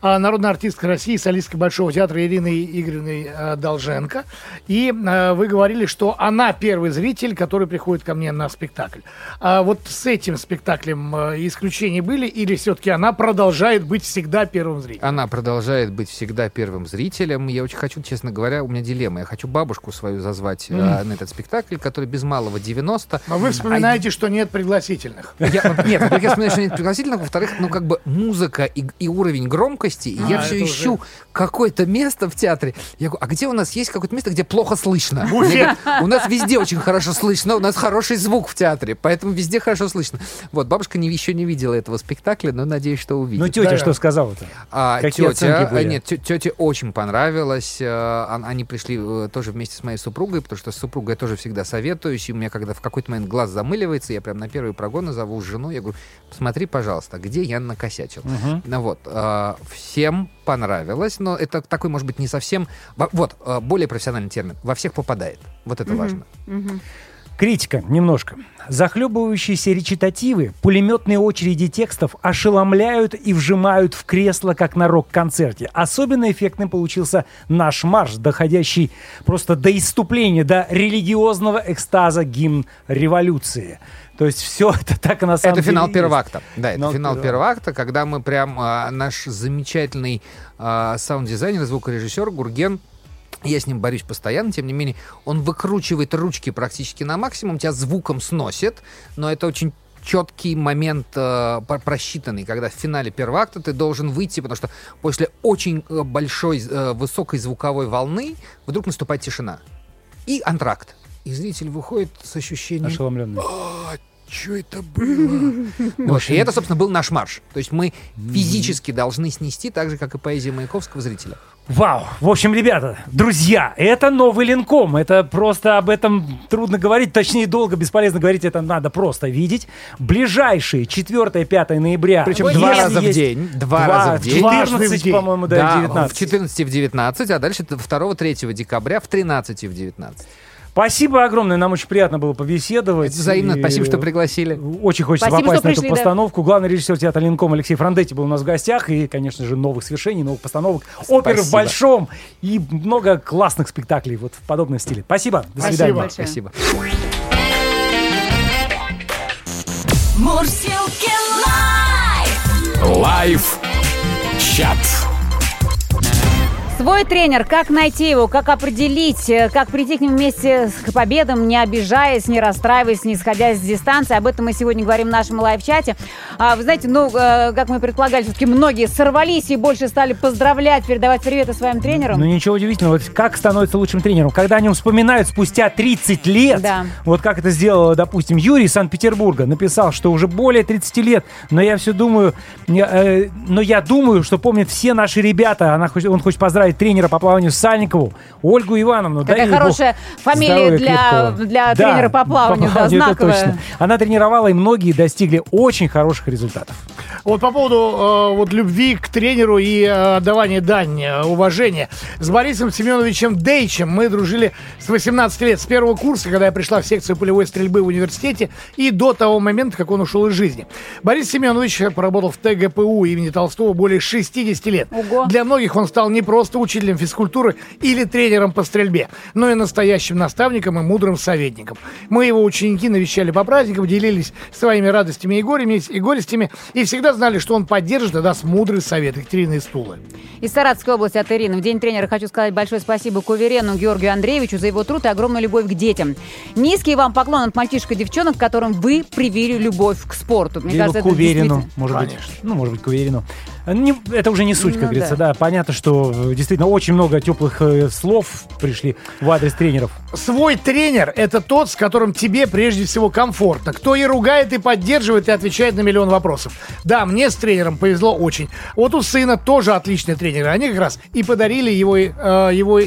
а, народной артисткой России, солисткой Большого театра Ириной Игоревной э, Долженко. И э, вы говорили, что она первый зритель, который приходит ко мне на спектакль. А вот с этим спектаклем исключения были или все-таки она продолжает быть всегда первым зрителем? Она продолжает быть всегда первым зрителем. Я очень хочу, честно говоря, у меня дилемма. Я хочу бабушку свою зазвать э, на этот спектакль, который без малого 90. А вы вспоминаете, что нет пригласительных. Я- нет, во-первых, я вспоминаю, что нет пригласительных, во-вторых, ну, как бы музыка и, и уровень громкости, и я А, все это ищу какое-то место в театре. Я говорю, а где у нас есть какое-то место, где плохо слышно? У нас везде очень хорошо слышно, у нас хороший звук в театре, поэтому везде хорошо слышно. Вот, бабушка не, еще не видела этого спектакля, но надеюсь, что увидит. Ну, тетя Да. что сказала-то? А, Какие тетя, были? э, нет, тете очень понравилось. э, он- Они пришли э, тоже вместе с моей супругой, потому что с супругой я тоже всегда советуюсь. И у меня, когда в какой-то момент глаз замыливается, я прям на первые прогоны зову жену. Я говорю, посмотри, пожалуйста, где я накосячил. Ну вот, э, всем понравилось, но это такой, может быть, не совсем... во- Вот, э, более профессиональный термин. Во всех попадает. Вот это важно. Критика немножко. Захлебывающиеся речитативы, пулеметные очереди текстов ошеломляют и вжимают в кресло, как на рок-концерте. Особенно эффектным получился наш марш, доходящий просто до иступления, до религиозного экстаза гимн революции. То есть все [LAUGHS] это так на самом Это деле финал есть. первого акта. Да, это Финал финал первого первого акта, когда мы прям а, наш замечательный а, саунд-дизайнер, звукорежиссер Гурген я с ним борюсь постоянно, тем не менее, он выкручивает ручки практически на максимум, тебя звуком сносит, но это очень четкий момент э, про- просчитанный, когда в финале первого акта ты должен выйти, потому что после очень э, большой, э, высокой звуковой волны вдруг наступает тишина. И антракт. И зритель выходит с ощущением Ошеломленный. что это было? [LAUGHS] Вот, И это, собственно, был наш марш. То есть мы физически должны снести, так же, как и поэзия Маяковского зрителя. Вау! В общем, ребята, друзья, это новый линком. Это просто об этом трудно говорить, точнее, долго, бесполезно говорить, это надо просто видеть. Ближайшие 4-5 ноября. Причем два раза в день. Два, раза в день. Дважды в 14, день. по-моему, да, Да, 19. в 14 и в 19, а дальше 2-3 декабря в 13 и в 19. Спасибо огромное, нам очень приятно было побеседовать. Взаимно, И спасибо, что пригласили. Очень хочется Спасибо, попасть на эту пришли, да. постановку. Главный режиссер театра Линком Алексей Франдетти был у нас в гостях. И, конечно же, новых свершений, новых постановок. Оперы в Спасибо. большом. И много классных спектаклей вот в подобном стиле. Спасибо. До Спасибо. свидания. большое. Спасибо. Мурзилки Live! Live чат. Свой тренер, как найти его, как определить, э, как прийти к нему вместе к победам, не обижаясь, не расстраиваясь, не сходя с дистанции. Об этом мы сегодня говорим в нашем live-чате. А, вы знаете, ну, э, как мы предполагали, все-таки многие сорвались и больше стали поздравлять, передавать приветы своим тренерам. Ну ничего удивительного, вот как становится лучшим тренером, когда о нем вспоминают спустя 30 лет. Да. Вот как это сделал, допустим, Юрий из Санкт-Петербурга, написал, что уже более 30 лет, но я все думаю, не, э, но я думаю, что помнят все наши ребята. Она, он хочет поздравить тренера по плаванию Сальникову, Ольгу Ивановну. Какая дай ей бог хорошая фамилия здоровья для- для тренера по плаванию, да, это знаковая. точно. Она тренировала, и многие достигли очень хороших результатов. Вот по поводу э, вот любви к тренеру и э, отдавания дань, э, уважения. С Борисом Семеновичем Дейчем мы дружили с 18 лет, с первого курса, когда я пришла в секцию полевой стрельбы в университете, и до того момента, как он ушел из жизни. Борис Семенович поработал в ТГПУ имени Толстого более 60 лет. Ого. Для многих он стал не просто учителем физкультуры или тренером по стрельбе, но и настоящим наставником и мудрым советником. Мы, его ученики, навещали по праздникам, делились своими радостями и горями, и горестями, и всегда знали, что он поддержит и даст мудрый совет. Екатерина из Тулы. Из Саратовской области от Ирины. В День тренера хочу сказать большое спасибо Куверену Георгию Андреевичу за его труд и огромную любовь к детям. Низкий вам поклон от мальчишек и девчонок, которым вы привили любовь к спорту. Мне Или кажется, к это уверену, действительно- может быть. Конечно. Ну, может быть, к уверену. Не- это уже не суть, как Ну говорится, да. да. Понятно, что э, действительно очень много теплых э, слов пришли в адрес тренеров. Свой тренер – это тот, с которым тебе прежде всего комфортно. Кто и ругает, и поддерживает, и отвечает на миллион вопросов. Да, мне с тренером повезло очень. Вот у сына тоже отличный тренер. Они как раз и подарили, его, э, его,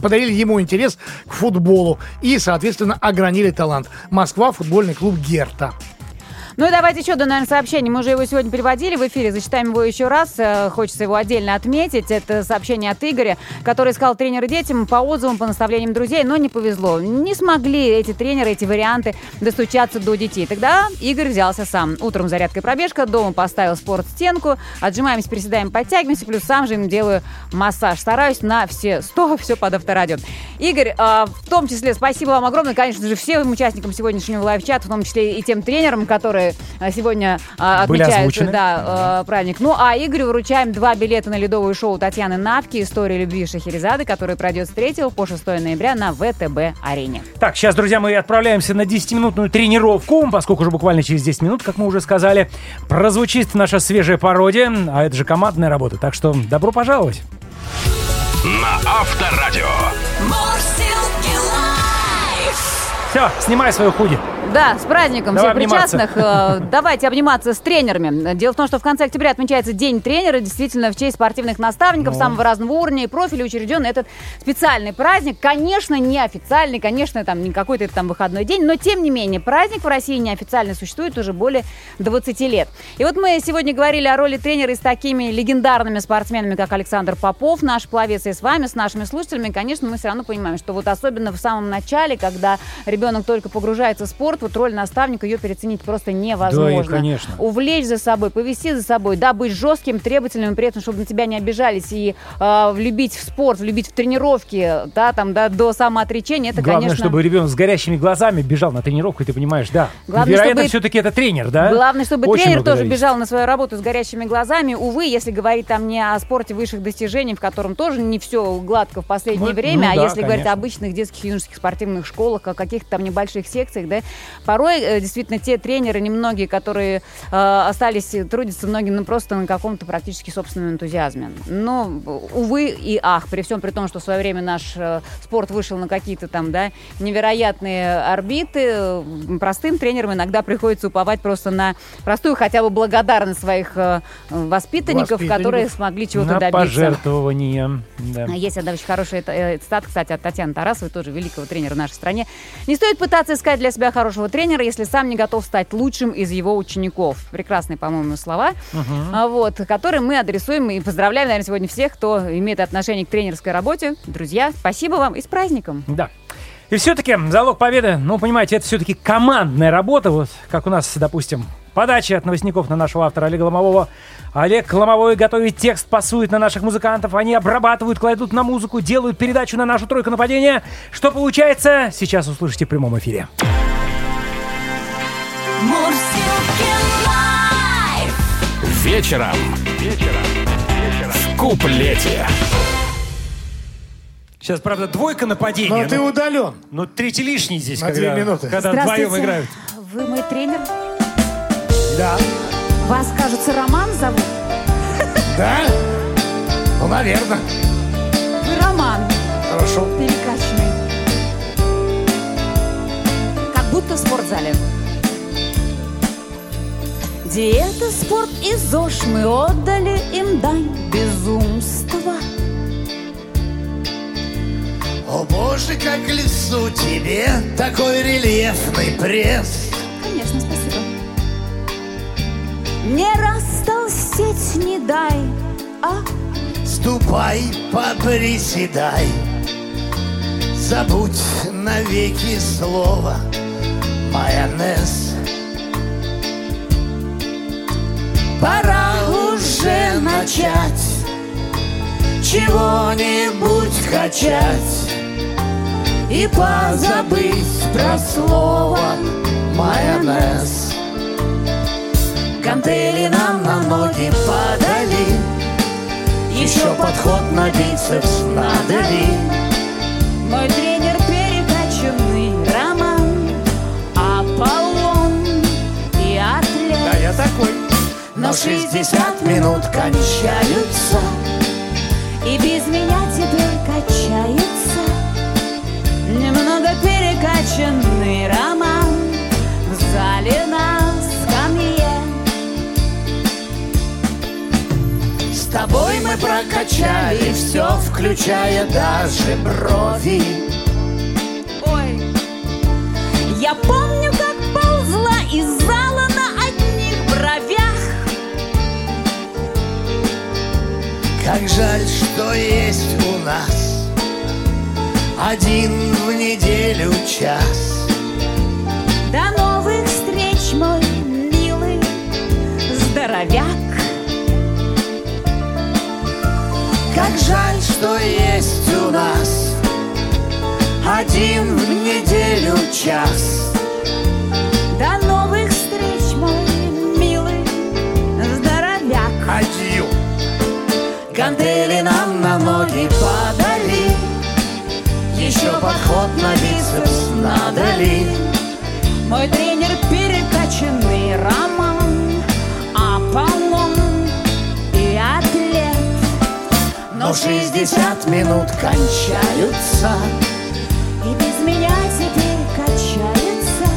подарили ему интерес к футболу. И, соответственно, огранили талант. Москва – футбольный клуб «Герта». Ну и давайте еще одно, наверное, сообщение. Мы уже его сегодня переводили в эфире. Зачитаем его еще раз. Э, Хочется его отдельно отметить. Это сообщение от Игоря, который искал тренера детям по отзывам, по наставлениям друзей, но не повезло. Не смогли эти тренеры, эти варианты достучаться до детей. Тогда Игорь взялся сам. Утром зарядка и пробежка, дома поставил спортстенку, отжимаемся, приседаем, подтягиваемся, плюс сам же им делаю массаж. Стараюсь на все сто, [LAUGHS] все под авторадио. Игорь, э, в том числе спасибо вам огромное, конечно же, всем участникам сегодняшнего лайв-чата, в том числе и тем тренерам, которые э, сегодня Были отмечают да, э, праздник. Ну, а Игорю вручаем два билета на ледовое шоу Татьяны Навки «История любви Шахерезады», которое пройдет с 3 по 6 ноября на ВТБ-арене. Так, сейчас, друзья, мы отправляемся на 10-минутную тренировку, поскольку уже буквально через 10 минут, как мы уже сказали, прозвучит наша свежая пародия, а это же командная работа, так что добро пожаловать. На Авторадио. Все, снимай свою худи. Да, с праздником Давай всех причастных. Э, Давайте обниматься с тренерами. Дело в том, что в конце октября отмечается День тренера. Действительно, в честь спортивных наставников Ну. самого разного уровня и профиля учрежден этот специальный праздник. Конечно, не официальный, конечно, там не какой-то там выходной день, но тем не менее, праздник в России неофициально существует уже более 20 лет. И вот мы сегодня говорили о роли тренера с такими легендарными спортсменами, как Александр Попов, наш пловец, и с вами, с нашими слушателями. Конечно, мы все равно понимаем, что вот особенно в самом начале, когда ребенок ребенок только погружается в спорт, вот роль наставника ее переоценить просто невозможно. Да, и конечно. Увлечь за собой, повести за собой, да, быть жестким, требовательным, при этом, чтобы на тебя не обижались, и э, влюбить в спорт, влюбить в тренировки, да, там, да, до самоотречения, это, Главное, конечно... чтобы ребенок с горящими глазами бежал на тренировку, и ты понимаешь, да. Главное, Вероятно, чтобы- все-таки это тренер, да? Главное, чтобы Очень тренер тоже зависит. бежал на свою работу с горящими глазами. Увы, если говорить там не о спорте высших достижений, в котором тоже не все гладко в последнее Ну, время, ну а да, если говорить конечно. о обычных детских и юношеских спортивных школах, о каких-то там небольших секциях, да, порой э, действительно те тренеры, немногие, которые э, остались, э, трудятся многие ну, просто на каком-то практически собственном энтузиазме. Но, увы и ах, при всем при том, что в свое время наш э, спорт вышел на какие-то там, да, невероятные орбиты, простым тренерам иногда приходится уповать просто на простую хотя бы благодарность своих э, воспитанников, Воспитанников. которые смогли чего-то На добиться. пожертвование. Да. Есть одна очень хорошая э, цитата, кстати, от Татьяны Тарасовой, тоже великого тренера в нашей стране. Не стоит пытаться искать для себя хорошего тренера, если сам не готов стать лучшим из его учеников. Прекрасные, по-моему, слова, а, вот, которые мы адресуем и поздравляем, наверное, сегодня всех, кто имеет отношение к тренерской работе. Друзья, спасибо вам и с праздником! Да. И все-таки залог победы, ну, понимаете, это все-таки командная работа, вот как у нас, допустим, подача от новостников на нашего автора Олега Ломового. Олег Ломовой готовит текст, пасует на наших музыкантов, они обрабатывают, кладут на музыку, делают передачу на нашу тройку нападения. Что получается, сейчас услышите в прямом эфире. Live. Вечером. Вечером. В куплете. Сейчас, правда, двойка нападения. Но ты удален. Ну, третий лишний здесь, На когда, две минуты. когда вдвоем играют. Вы мой тренер? Да. Вас, кажется, Роман зовут? Да? Ну, наверное. Вы Роман, Хорошо. перекачанный. Как будто в спортзале. Диета, спорт и ЗОЖ мы отдали им дань безумства. О боже, как лицу тебе такой рельефный пресс. Не растолстеть не дай, а Ступай, поприседай. Забудь навеки слово майонез. Пора уже начать чего-нибудь качать и позабыть про слово майонез. Гантели нам на ноги подали, еще подход на бицепс надо ли? мой тренер перекачанный Роман, Аполлон и атлет. Да, я такой. Но 60 минут кончаются, И без меня теперь качается Немного перекачанный роман мы прокачали все, включая даже брови. Ой, я помню, как ползла из зала на одних бровях Как жаль, что есть у нас один в неделю час. До новых встреч, мой милый здоровяк Как жаль, что есть у нас один в неделю час. До новых встреч, мой милый здоровяк Адью. Гантели нам на ноги подали, еще подход на бицепс надо ли? Мой тренер перекачанный роман, Но 60 минут кончаются, И без меня теперь качается.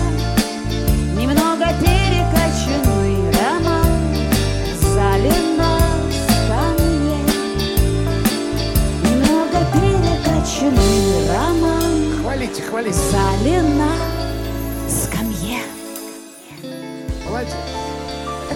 Немного перекачанный роман В зале на скамье. Немного перекачанный роман Хвалите, хвалите. зале на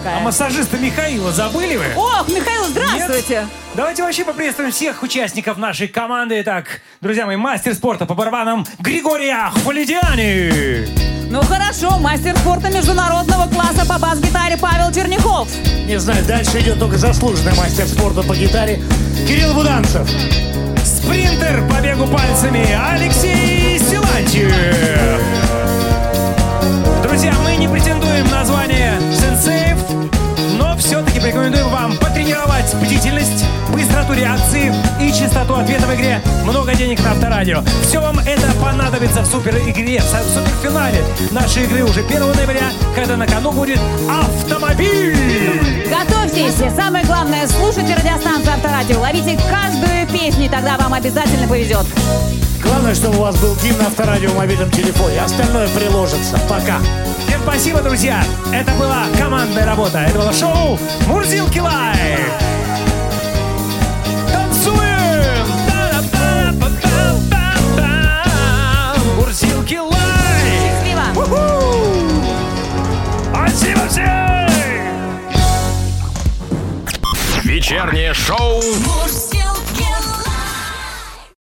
такая. А массажиста Михаила забыли вы? Ох, Михаил, здравствуйте! Нет? Давайте вообще поприветствуем всех участников нашей команды. Итак, друзья мои, мастер спорта по барабанам Григория Хвалидиани. Ну хорошо, мастер спорта международного класса по бас-гитаре Павел Черняхов. Не знаю, дальше идет только заслуженный мастер спорта по гитаре Кирилл Буданцев. Спринтер по бегу пальцами Алексей Силантьев. Друзья, мы не претендуем на звание сенсеев, все-таки порекомендуем вам потренировать бдительность, быстроту реакции и частоту ответа в игре «Много денег на авторадио». Все вам это понадобится в супер игре, в суперфинале нашей игры уже 1 ноября, когда на кону будет автомобиль. Готовьтесь! Самое главное, слушайте радиостанцию Авторадио. Ловите каждую песню, и тогда вам обязательно повезет. Главное, чтобы у вас был гимн авторадио в мобильном телефоне. Остальное приложится. Пока. Всем спасибо, друзья! Это была командная работа. Это было шоу «Мурзилки Live». Танцуем! Мурзилки Live! Счастливо! Спасибо всем! Вечернее шоу Мурзилки